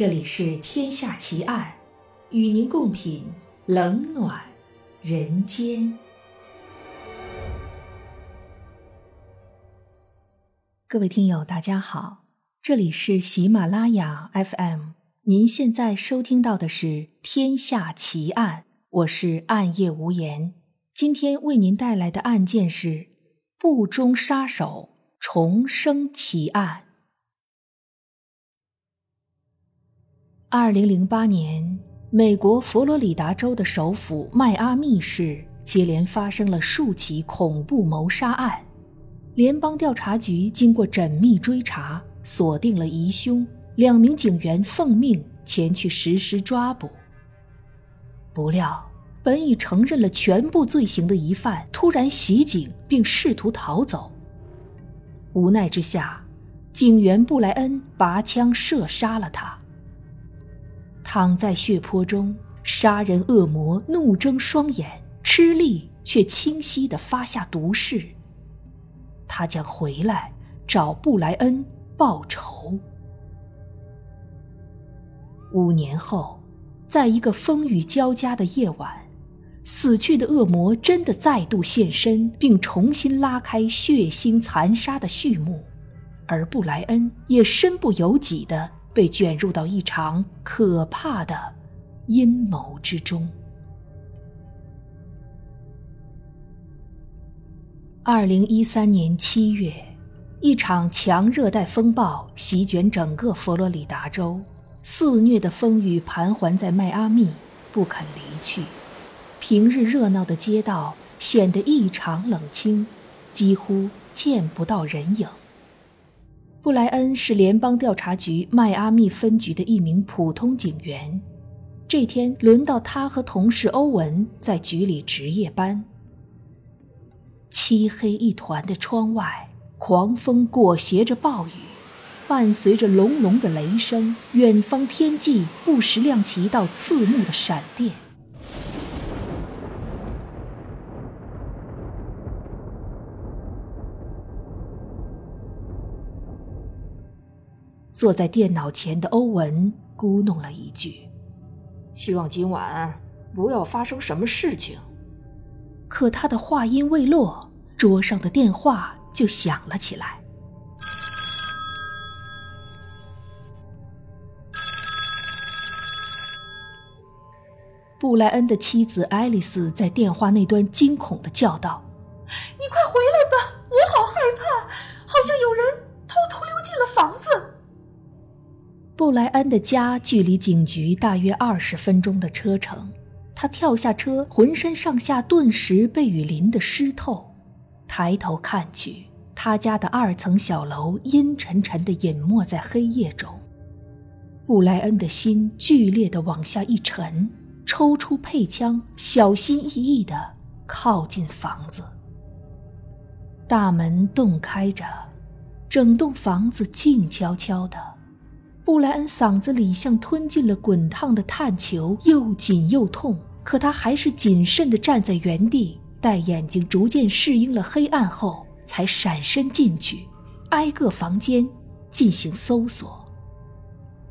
这里是《天下奇案》，与您共品冷暖人间。各位听友，大家好，这里是喜马拉雅 FM，您现在收听到的是《天下奇案》，我是暗夜无言。今天为您带来的案件是不忠杀手重生奇案。二零零八年，美国佛罗里达州的首府迈阿密市接连发生了数起恐怖谋杀案。联邦调查局经过缜密追查，锁定了疑凶，两名警员奉命前去实施抓捕。不料，本已承认了全部罪行的疑犯突然袭警，并试图逃走。无奈之下，警员布莱恩拔枪射杀了他。躺在血泊中，杀人恶魔怒睁双眼，吃力却清晰地发下毒誓：他将回来找布莱恩报仇。五年后，在一个风雨交加的夜晚，死去的恶魔真的再度现身，并重新拉开血腥残杀的序幕，而布莱恩也身不由己地。被卷入到一场可怕的阴谋之中。二零一三年七月，一场强热带风暴席卷整个佛罗里达州，肆虐的风雨盘桓在迈阿密，不肯离去。平日热闹的街道显得异常冷清，几乎见不到人影。布莱恩是联邦调查局迈阿密分局的一名普通警员。这天，轮到他和同事欧文在局里值夜班。漆黑一团的窗外，狂风裹挟着暴雨，伴随着隆隆的雷声，远方天际不时亮起一道刺目的闪电。坐在电脑前的欧文咕哝了一句：“希望今晚不要发生什么事情。”可他的话音未落，桌上的电话就响了起来。布莱恩的妻子爱丽丝在电话那端惊恐的叫道：“布莱恩的家距离警局大约二十分钟的车程，他跳下车，浑身上下顿时被雨淋得湿透。抬头看去，他家的二层小楼阴沉沉地隐没在黑夜中。布莱恩的心剧烈地往下一沉，抽出配枪，小心翼翼地靠近房子。大门洞开着，整栋房子静悄悄的。布莱恩嗓子里像吞进了滚烫的炭球，又紧又痛。可他还是谨慎地站在原地，待眼睛逐渐适应了黑暗后，才闪身进去，挨个房间进行搜索。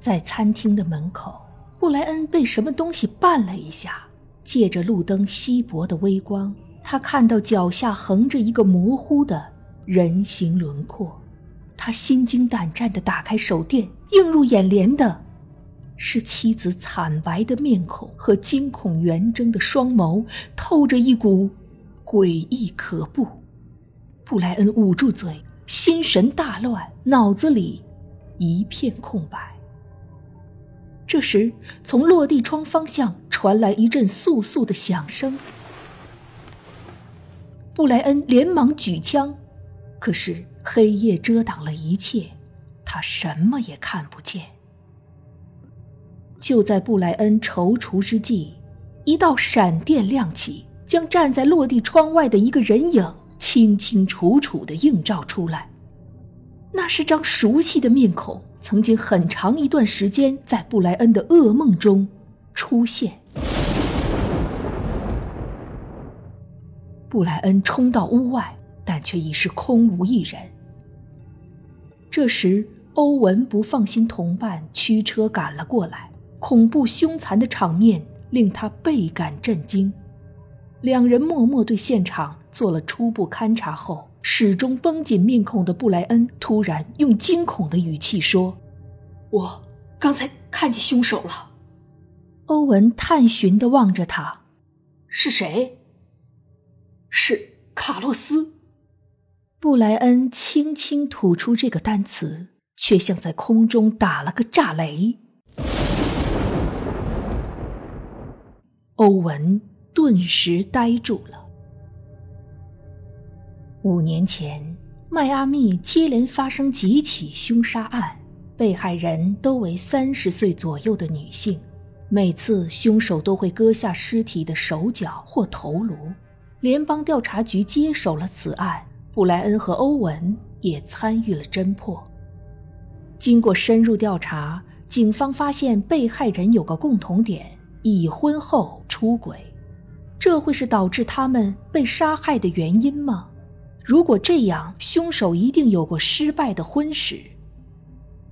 在餐厅的门口，布莱恩被什么东西绊了一下，借着路灯稀薄的微光，他看到脚下横着一个模糊的人形轮廓。他心惊胆战地打开手电，映入眼帘的，是妻子惨白的面孔和惊恐圆睁的双眸，透着一股诡异可怖。布莱恩捂住嘴，心神大乱，脑子里一片空白。这时，从落地窗方向传来一阵簌簌的响声。布莱恩连忙举枪，可是。黑夜遮挡了一切，他什么也看不见。就在布莱恩踌躇之际，一道闪电亮起，将站在落地窗外的一个人影清清楚楚的映照出来。那是张熟悉的面孔，曾经很长一段时间在布莱恩的噩梦中出现。布莱恩冲到屋外。但却已是空无一人。这时，欧文不放心同伴，驱车赶了过来。恐怖凶残的场面令他倍感震惊。两人默默对现场做了初步勘察后，始终绷紧面孔的布莱恩突然用惊恐的语气说：“我刚才看见凶手了。”欧文探寻地望着他：“是谁？”“是卡洛斯。”布莱恩轻轻吐出这个单词，却像在空中打了个炸雷。欧文顿时呆住了。五年前，迈阿密接连发生几起凶杀案，被害人都为三十岁左右的女性，每次凶手都会割下尸体的手脚或头颅。联邦调查局接手了此案。布莱恩和欧文也参与了侦破。经过深入调查，警方发现被害人有个共同点：已婚后出轨。这会是导致他们被杀害的原因吗？如果这样，凶手一定有过失败的婚史。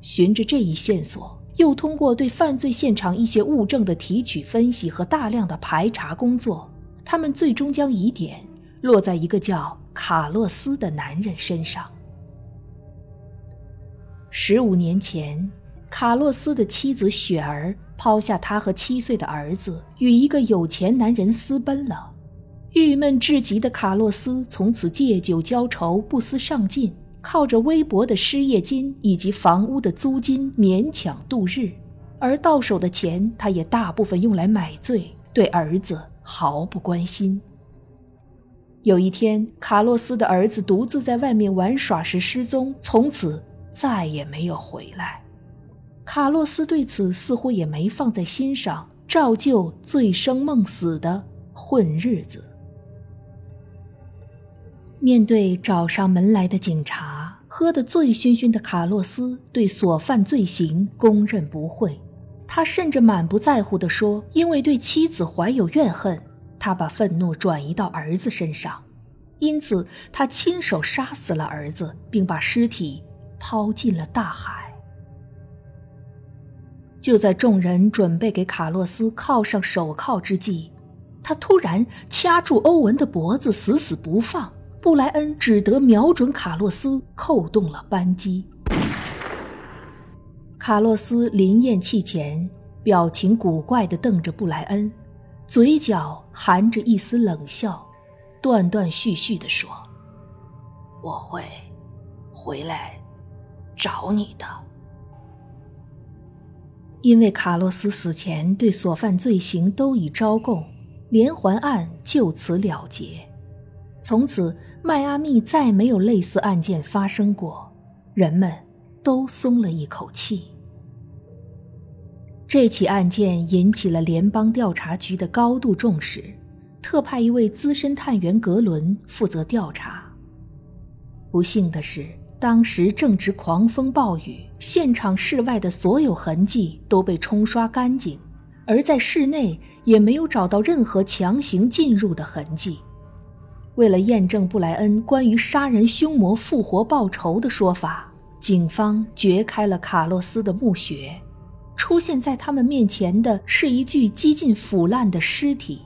循着这一线索，又通过对犯罪现场一些物证的提取、分析和大量的排查工作，他们最终将疑点落在一个叫……卡洛斯的男人身上。十五年前，卡洛斯的妻子雪儿抛下他和七岁的儿子，与一个有钱男人私奔了。郁闷至极的卡洛斯从此借酒浇愁，不思上进，靠着微薄的失业金以及房屋的租金勉强度日。而到手的钱，他也大部分用来买醉，对儿子毫不关心。有一天，卡洛斯的儿子独自在外面玩耍时失踪，从此再也没有回来。卡洛斯对此似乎也没放在心上，照旧醉生梦死的混日子。面对找上门来的警察，喝得醉醺醺的卡洛斯对所犯罪行供认不讳，他甚至满不在乎地说：“因为对妻子怀有怨恨。”他把愤怒转移到儿子身上，因此他亲手杀死了儿子，并把尸体抛进了大海。就在众人准备给卡洛斯铐上手铐之际，他突然掐住欧文的脖子，死死不放。布莱恩只得瞄准卡洛斯，扣动了扳机。卡洛斯临咽气前，表情古怪地瞪着布莱恩。嘴角含着一丝冷笑，断断续续地说：“我会回来找你的。”因为卡洛斯死前对所犯罪行都已招供，连环案就此了结。从此，迈阿密再没有类似案件发生过，人们都松了一口气。这起案件引起了联邦调查局的高度重视，特派一位资深探员格伦负责调查。不幸的是，当时正值狂风暴雨，现场室外的所有痕迹都被冲刷干净，而在室内也没有找到任何强行进入的痕迹。为了验证布莱恩关于杀人凶魔复活报仇的说法，警方掘开了卡洛斯的墓穴。出现在他们面前的是一具几近腐烂的尸体，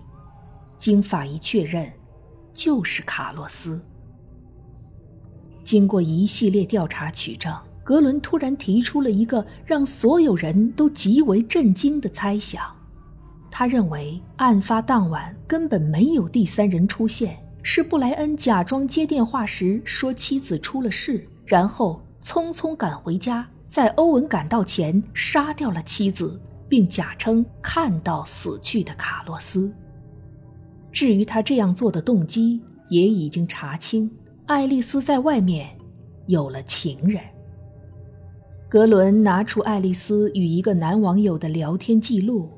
经法医确认，就是卡洛斯。经过一系列调查取证，格伦突然提出了一个让所有人都极为震惊的猜想：他认为案发当晚根本没有第三人出现，是布莱恩假装接电话时说妻子出了事，然后匆匆赶回家。在欧文赶到前，杀掉了妻子，并假称看到死去的卡洛斯。至于他这样做的动机，也已经查清：爱丽丝在外面有了情人。格伦拿出爱丽丝与一个男网友的聊天记录，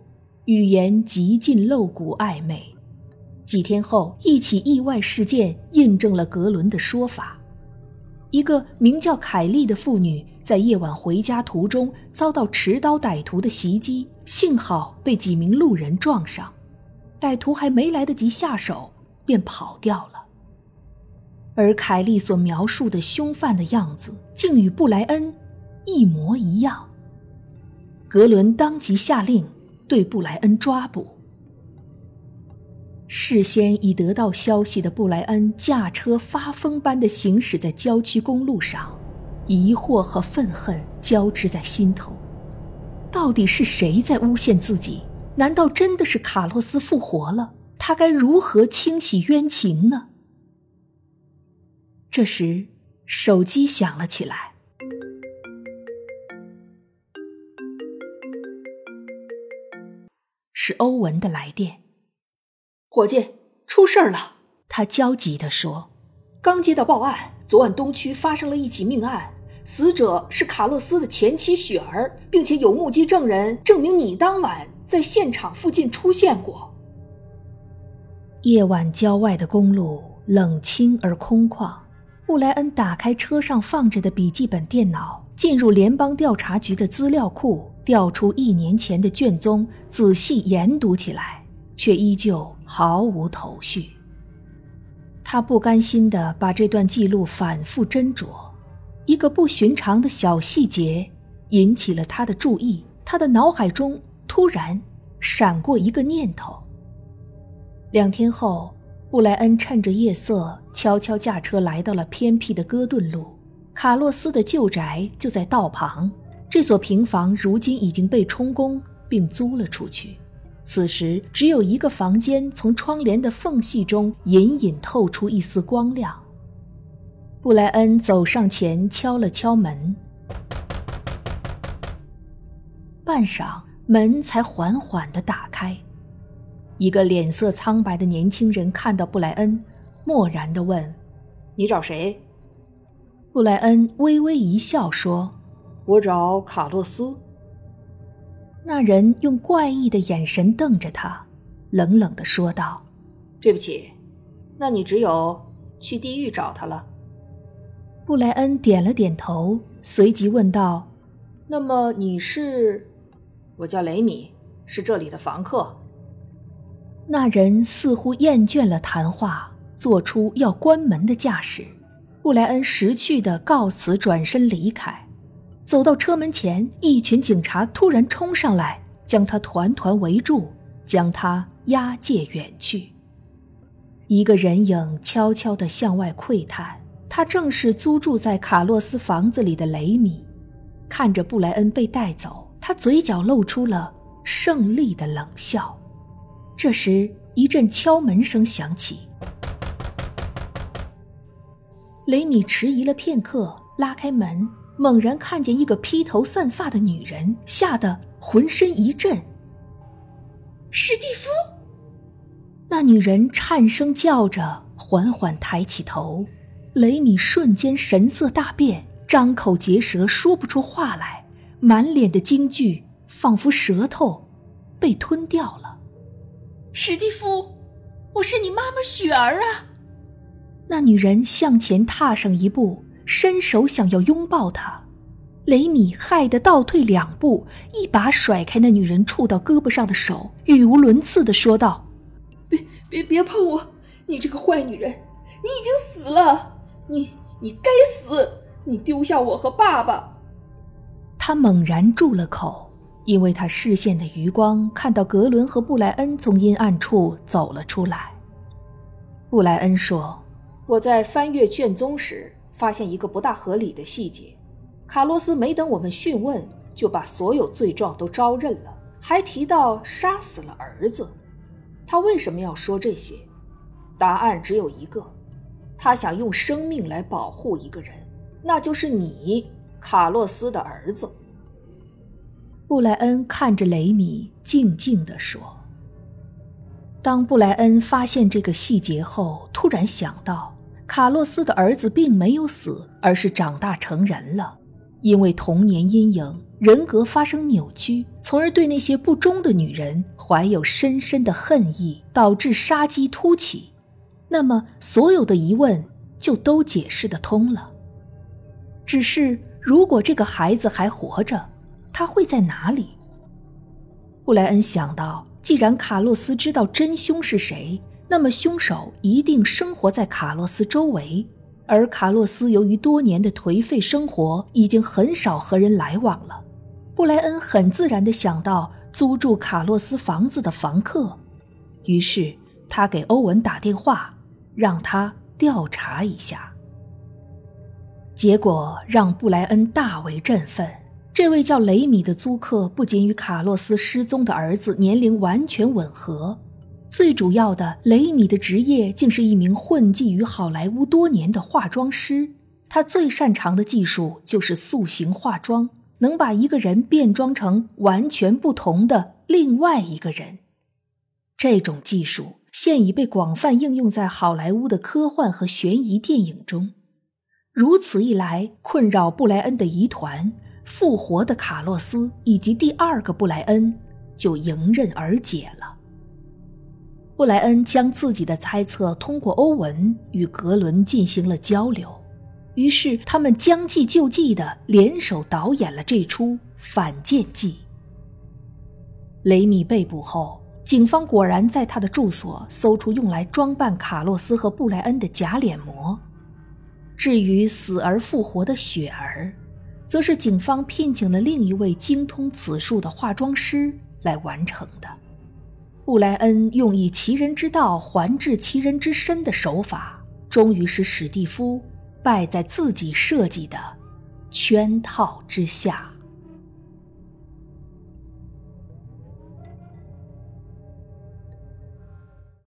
语言极尽露骨暧昧。几天后，一起意外事件印证了格伦的说法。一个名叫凯莉的妇女在夜晚回家途中遭到持刀歹徒的袭击，幸好被几名路人撞上，歹徒还没来得及下手便跑掉了。而凯莉所描述的凶犯的样子，竟与布莱恩一模一样。格伦当即下令对布莱恩抓捕。事先已得到消息的布莱恩驾车发疯般的行驶在郊区公路上，疑惑和愤恨交织在心头。到底是谁在诬陷自己？难道真的是卡洛斯复活了？他该如何清洗冤情呢？这时，手机响了起来，是欧文的来电。伙计，出事儿了！他焦急地说：“刚接到报案，昨晚东区发生了一起命案，死者是卡洛斯的前妻雪儿，并且有目击证人证明你当晚在现场附近出现过。”夜晚郊外的公路冷清而空旷。布莱恩打开车上放着的笔记本电脑，进入联邦调查局的资料库，调出一年前的卷宗，仔细研读起来，却依旧毫无头绪。他不甘心地把这段记录反复斟酌，一个不寻常的小细节引起了他的注意。他的脑海中突然闪过一个念头。两天后。布莱恩趁着夜色，悄悄驾车来到了偏僻的戈顿路。卡洛斯的旧宅就在道旁，这所平房如今已经被充公并租了出去。此时，只有一个房间从窗帘的缝隙中隐隐透出一丝光亮。布莱恩走上前，敲了敲门，半晌，门才缓缓的打开。一个脸色苍白的年轻人看到布莱恩，漠然的问：“你找谁？”布莱恩微微一笑说：“我找卡洛斯。”那人用怪异的眼神瞪着他，冷冷的说道：“对不起，那你只有去地狱找他了。”布莱恩点了点头，随即问道：“那么你是？”“我叫雷米，是这里的房客。”那人似乎厌倦了谈话，做出要关门的架势。布莱恩识趣的告辞，转身离开。走到车门前，一群警察突然冲上来，将他团团围住，将他押解远去。一个人影悄悄地向外窥探，他正是租住在卡洛斯房子里的雷米。看着布莱恩被带走，他嘴角露出了胜利的冷笑。这时，一阵敲门声响起。雷米迟疑了片刻，拉开门，猛然看见一个披头散发的女人，吓得浑身一震。史蒂夫！那女人颤声叫着，缓缓抬起头。雷米瞬间神色大变，张口结舌，说不出话来，满脸的惊惧，仿佛舌头被吞掉了。史蒂夫，我是你妈妈雪儿啊！那女人向前踏上一步，伸手想要拥抱他。雷米害得倒退两步，一把甩开那女人触到胳膊上的手，语无伦次的说道：“别别别碰我！你这个坏女人，你已经死了！你你该死！你丢下我和爸爸！”他猛然住了口。因为他视线的余光看到格伦和布莱恩从阴暗处走了出来。布莱恩说：“我在翻阅卷宗时发现一个不大合理的细节，卡洛斯没等我们讯问，就把所有罪状都招认了，还提到杀死了儿子。他为什么要说这些？答案只有一个：他想用生命来保护一个人，那就是你，卡洛斯的儿子。”布莱恩看着雷米，静静地说：“当布莱恩发现这个细节后，突然想到，卡洛斯的儿子并没有死，而是长大成人了。因为童年阴影，人格发生扭曲，从而对那些不忠的女人怀有深深的恨意，导致杀机突起。那么，所有的疑问就都解释得通了。只是，如果这个孩子还活着，”他会在哪里？布莱恩想到，既然卡洛斯知道真凶是谁，那么凶手一定生活在卡洛斯周围。而卡洛斯由于多年的颓废生活，已经很少和人来往了。布莱恩很自然地想到租住卡洛斯房子的房客，于是他给欧文打电话，让他调查一下。结果让布莱恩大为振奋。这位叫雷米的租客不仅与卡洛斯失踪的儿子年龄完全吻合，最主要的，雷米的职业竟是一名混迹于好莱坞多年的化妆师。他最擅长的技术就是塑形化妆，能把一个人变装成完全不同的另外一个人。这种技术现已被广泛应用在好莱坞的科幻和悬疑电影中。如此一来，困扰布莱恩的疑团。复活的卡洛斯以及第二个布莱恩就迎刃而解了。布莱恩将自己的猜测通过欧文与格伦进行了交流，于是他们将计就计的联手导演了这出反间计。雷米被捕后，警方果然在他的住所搜出用来装扮卡洛斯和布莱恩的假脸膜。至于死而复活的雪儿。则是警方聘请了另一位精通此术的化妆师来完成的。布莱恩用以其人之道还治其人之身的手法，终于使史蒂夫败在自己设计的圈套之下。